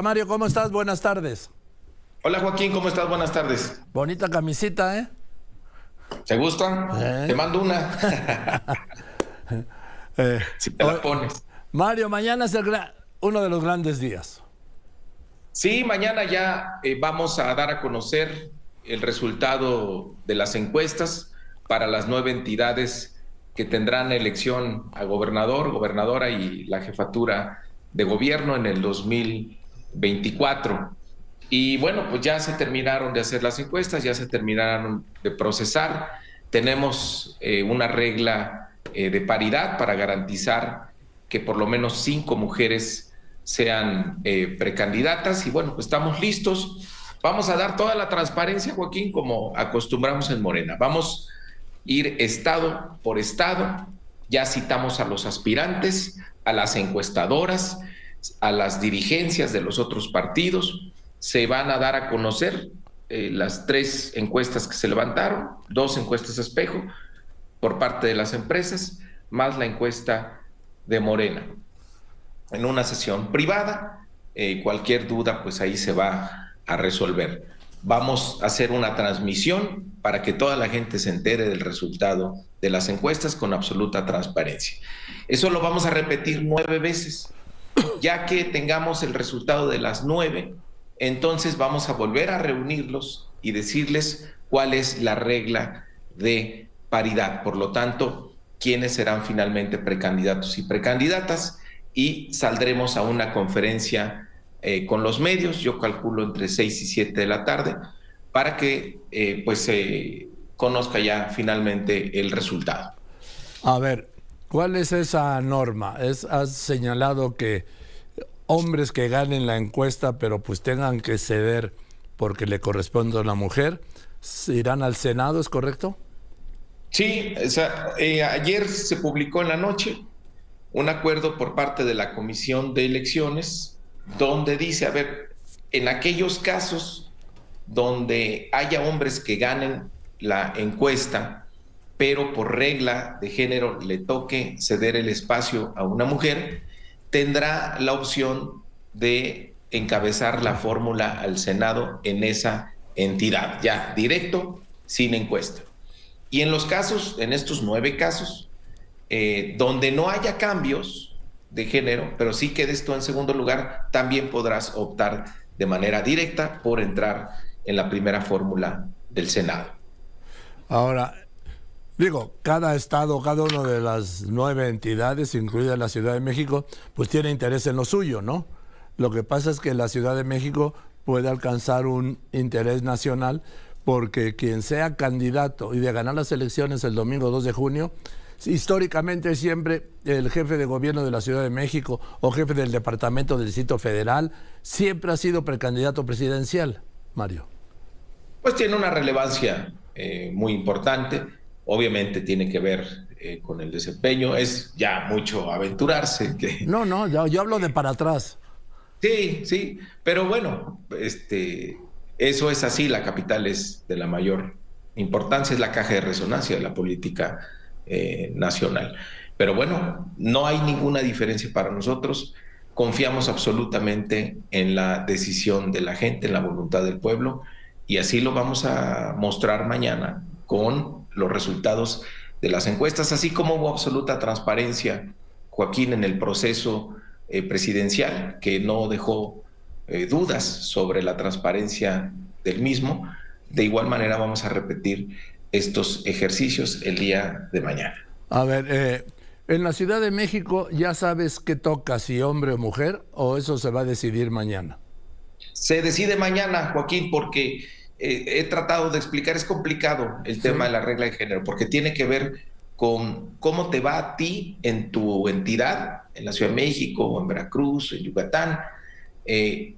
Mario, ¿cómo estás? Buenas tardes. Hola Joaquín, ¿cómo estás? Buenas tardes. Bonita camisita, ¿eh? ¿Te gusta? ¿Eh? Te mando una. Eh, si te la pones. Mario, mañana es el uno de los grandes días. Sí, mañana ya eh, vamos a dar a conocer el resultado de las encuestas para las nueve entidades que tendrán elección a gobernador, gobernadora y la jefatura de gobierno en el 2024. Y bueno, pues ya se terminaron de hacer las encuestas, ya se terminaron de procesar. Tenemos eh, una regla eh, de paridad para garantizar que por lo menos cinco mujeres sean eh, precandidatas. Y bueno, pues estamos listos. Vamos a dar toda la transparencia, Joaquín, como acostumbramos en Morena. Vamos a ir estado por estado. Ya citamos a los aspirantes, a las encuestadoras, a las dirigencias de los otros partidos. Se van a dar a conocer eh, las tres encuestas que se levantaron, dos encuestas espejo por parte de las empresas, más la encuesta de Morena. En una sesión privada, eh, cualquier duda, pues ahí se va a resolver. Vamos a hacer una transmisión para que toda la gente se entere del resultado de las encuestas con absoluta transparencia. Eso lo vamos a repetir nueve veces. Ya que tengamos el resultado de las nueve, entonces vamos a volver a reunirlos y decirles cuál es la regla de paridad. Por lo tanto, quiénes serán finalmente precandidatos y precandidatas y saldremos a una conferencia eh, con los medios, yo calculo entre 6 y 7 de la tarde, para que eh, pues se conozca ya finalmente el resultado. A ver, ¿cuál es esa norma? Es, has señalado que hombres que ganen la encuesta, pero pues tengan que ceder porque le corresponde a la mujer, irán al Senado, ¿es correcto? Sí, eh, ayer se publicó en la noche un acuerdo por parte de la Comisión de Elecciones donde dice, a ver, en aquellos casos donde haya hombres que ganen la encuesta, pero por regla de género le toque ceder el espacio a una mujer, tendrá la opción de encabezar la fórmula al Senado en esa entidad, ya directo, sin encuesta. Y en los casos, en estos nueve casos, eh, donde no haya cambios de género, pero sí quedes tú en segundo lugar, también podrás optar de manera directa por entrar en la primera fórmula del Senado. Ahora, digo, cada estado, cada una de las nueve entidades, incluida la Ciudad de México, pues tiene interés en lo suyo, ¿no? Lo que pasa es que la Ciudad de México puede alcanzar un interés nacional porque quien sea candidato y de ganar las elecciones el domingo 2 de junio, históricamente siempre el jefe de gobierno de la Ciudad de México o jefe del Departamento del Distrito Federal siempre ha sido precandidato presidencial, Mario. Pues tiene una relevancia eh, muy importante, obviamente tiene que ver eh, con el desempeño, es ya mucho aventurarse. Que... No, no, yo, yo hablo de para atrás. Sí, sí, pero bueno, este, eso es así, la capital es de la mayor importancia, es la caja de resonancia de la política eh, nacional. Pero bueno, no hay ninguna diferencia para nosotros, confiamos absolutamente en la decisión de la gente, en la voluntad del pueblo, y así lo vamos a mostrar mañana con los resultados de las encuestas, así como hubo absoluta transparencia, Joaquín, en el proceso eh, presidencial, que no dejó eh, dudas sobre la transparencia del mismo. De igual manera vamos a repetir estos ejercicios el día de mañana. A ver, eh, en la Ciudad de México ya sabes qué toca, si hombre o mujer, o eso se va a decidir mañana. Se decide mañana, Joaquín, porque eh, he tratado de explicar, es complicado el sí. tema de la regla de género, porque tiene que ver con cómo te va a ti en tu entidad, en la Ciudad de México, o en Veracruz, en Yucatán, eh,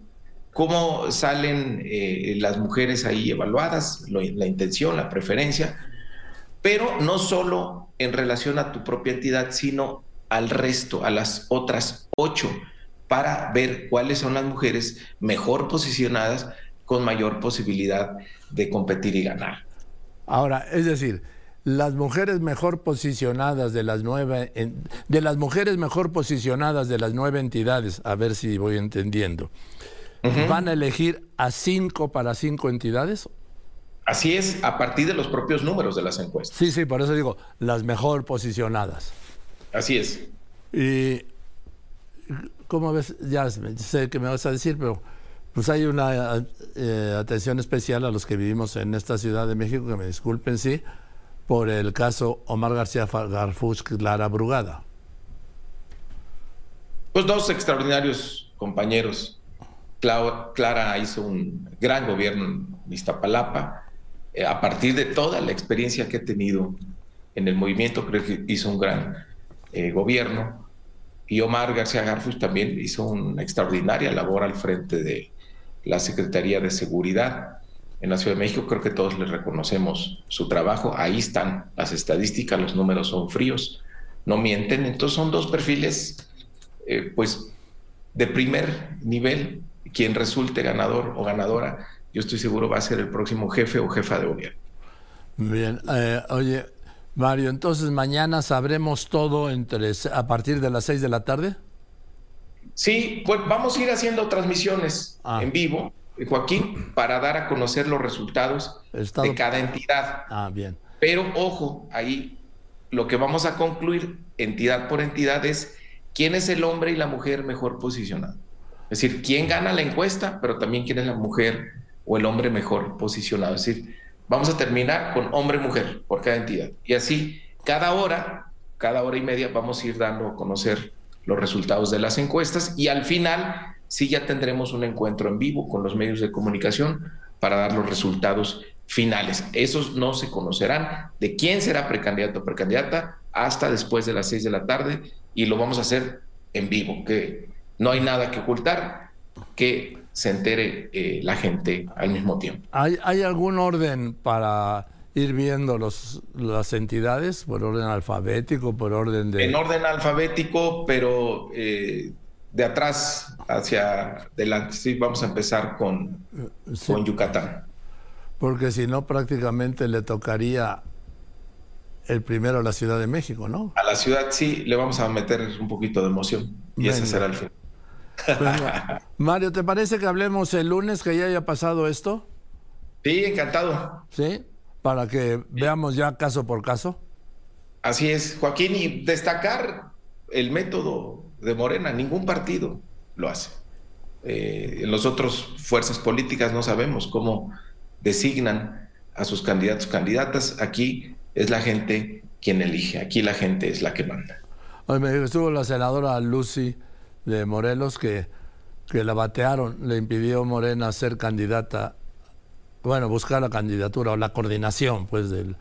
cómo salen eh, las mujeres ahí evaluadas, lo, la intención, la preferencia, pero no solo en relación a tu propia entidad, sino al resto, a las otras ocho, para ver cuáles son las mujeres mejor posicionadas con mayor posibilidad de competir y ganar. Ahora, es decir, las mujeres mejor posicionadas de las nueve de las mujeres mejor posicionadas de las nueve entidades, a ver si voy entendiendo. ¿Van a elegir a cinco para cinco entidades? Así es, a partir de los propios números de las encuestas. Sí, sí, por eso digo, las mejor posicionadas. Así es. Y, ¿cómo ves? Ya sé que me vas a decir, pero pues hay una eh, atención especial a los que vivimos en esta Ciudad de México, que me disculpen, sí, por el caso Omar García Garfuch, Clara Brugada. Pues dos extraordinarios compañeros. Clara hizo un gran gobierno en Iztapalapa. Eh, a partir de toda la experiencia que ha tenido en el movimiento, creo que hizo un gran eh, gobierno. Y Omar García Garfuch también hizo una extraordinaria labor al frente de la Secretaría de Seguridad en la Ciudad de México. Creo que todos le reconocemos su trabajo. Ahí están las estadísticas, los números son fríos, no mienten. Entonces son dos perfiles, eh, pues, de primer nivel. Quien resulte ganador o ganadora, yo estoy seguro va a ser el próximo jefe o jefa de gobierno. Bien, eh, oye, Mario, entonces mañana sabremos todo entre a partir de las seis de la tarde. Sí, pues vamos a ir haciendo transmisiones ah. en vivo, Joaquín, para dar a conocer los resultados de cada entidad. Ah, bien. Pero ojo, ahí lo que vamos a concluir entidad por entidad es quién es el hombre y la mujer mejor posicionado. Es decir, quién gana la encuesta, pero también quién es la mujer o el hombre mejor posicionado. Es decir, vamos a terminar con hombre-mujer por cada entidad. Y así, cada hora, cada hora y media, vamos a ir dando a conocer los resultados de las encuestas y al final sí ya tendremos un encuentro en vivo con los medios de comunicación para dar los resultados finales. Esos no se conocerán de quién será precandidato o precandidata hasta después de las seis de la tarde y lo vamos a hacer en vivo, que no hay nada que ocultar, que se entere eh, la gente al mismo tiempo. ¿Hay, ¿Hay algún orden para ir viendo los, las entidades por orden alfabético, por orden de... En orden alfabético, pero eh, de atrás hacia adelante. Sí, vamos a empezar con, con Yucatán. Porque si no, prácticamente le tocaría el primero a la Ciudad de México, ¿no? A la ciudad sí, le vamos a meter un poquito de emoción y ese será el fin. Mario, ¿te parece que hablemos el lunes que ya haya pasado esto? Sí, encantado. ¿Sí? Para que veamos ya caso por caso? Así es, Joaquín, y destacar el método de Morena, ningún partido lo hace. Eh, en las otras fuerzas políticas no sabemos cómo designan a sus candidatos candidatas. Aquí es la gente quien elige, aquí la gente es la que manda. Hoy me dijo, estuvo la senadora Lucy de Morelos que, que la batearon, le impidió Morena ser candidata bueno, buscar la candidatura o la coordinación pues del,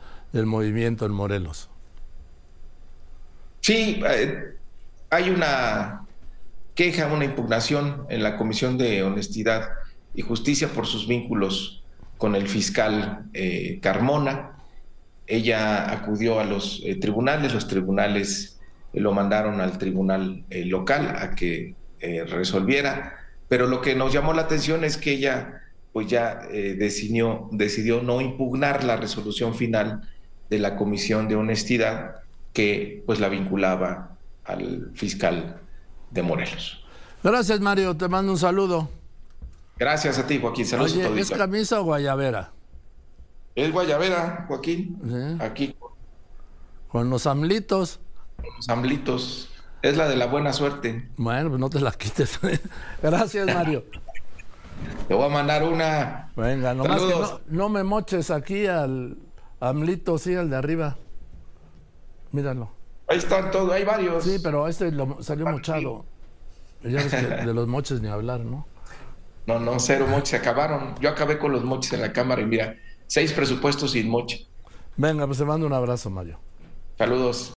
movimiento en Morelos. Sí, eh, hay una queja, una impugnación en la Comisión de Honestidad y Justicia por sus vínculos con el fiscal eh, Carmona. Ella acudió a los eh, tribunales, los tribunales lo mandaron al tribunal local a que resolviera, pero lo que nos llamó la atención es que ella pues ya eh, decidió, decidió no impugnar la resolución final de la Comisión de Honestidad que pues la vinculaba al fiscal de Morelos. Gracias Mario, te mando un saludo. Gracias a ti Joaquín, saludos Oye, ¿Es camisa o guayabera? Es guayabera, Joaquín, aquí. Con los amlitos. Con los amlitos. Es la de la buena suerte. Bueno, pues no te la quites. Gracias Mario. Te voy a mandar una. Venga, nomás que no, me moches aquí al Amlito, sí, al de arriba. Míralo. Ahí están todos, hay varios. Sí, pero este lo, salió mochado. Ya ves que de los moches ni hablar, ¿no? No, no, cero moches, se acabaron. Yo acabé con los moches en la cámara y mira, seis presupuestos sin moche. Venga, pues te mando un abrazo, Mario. Saludos.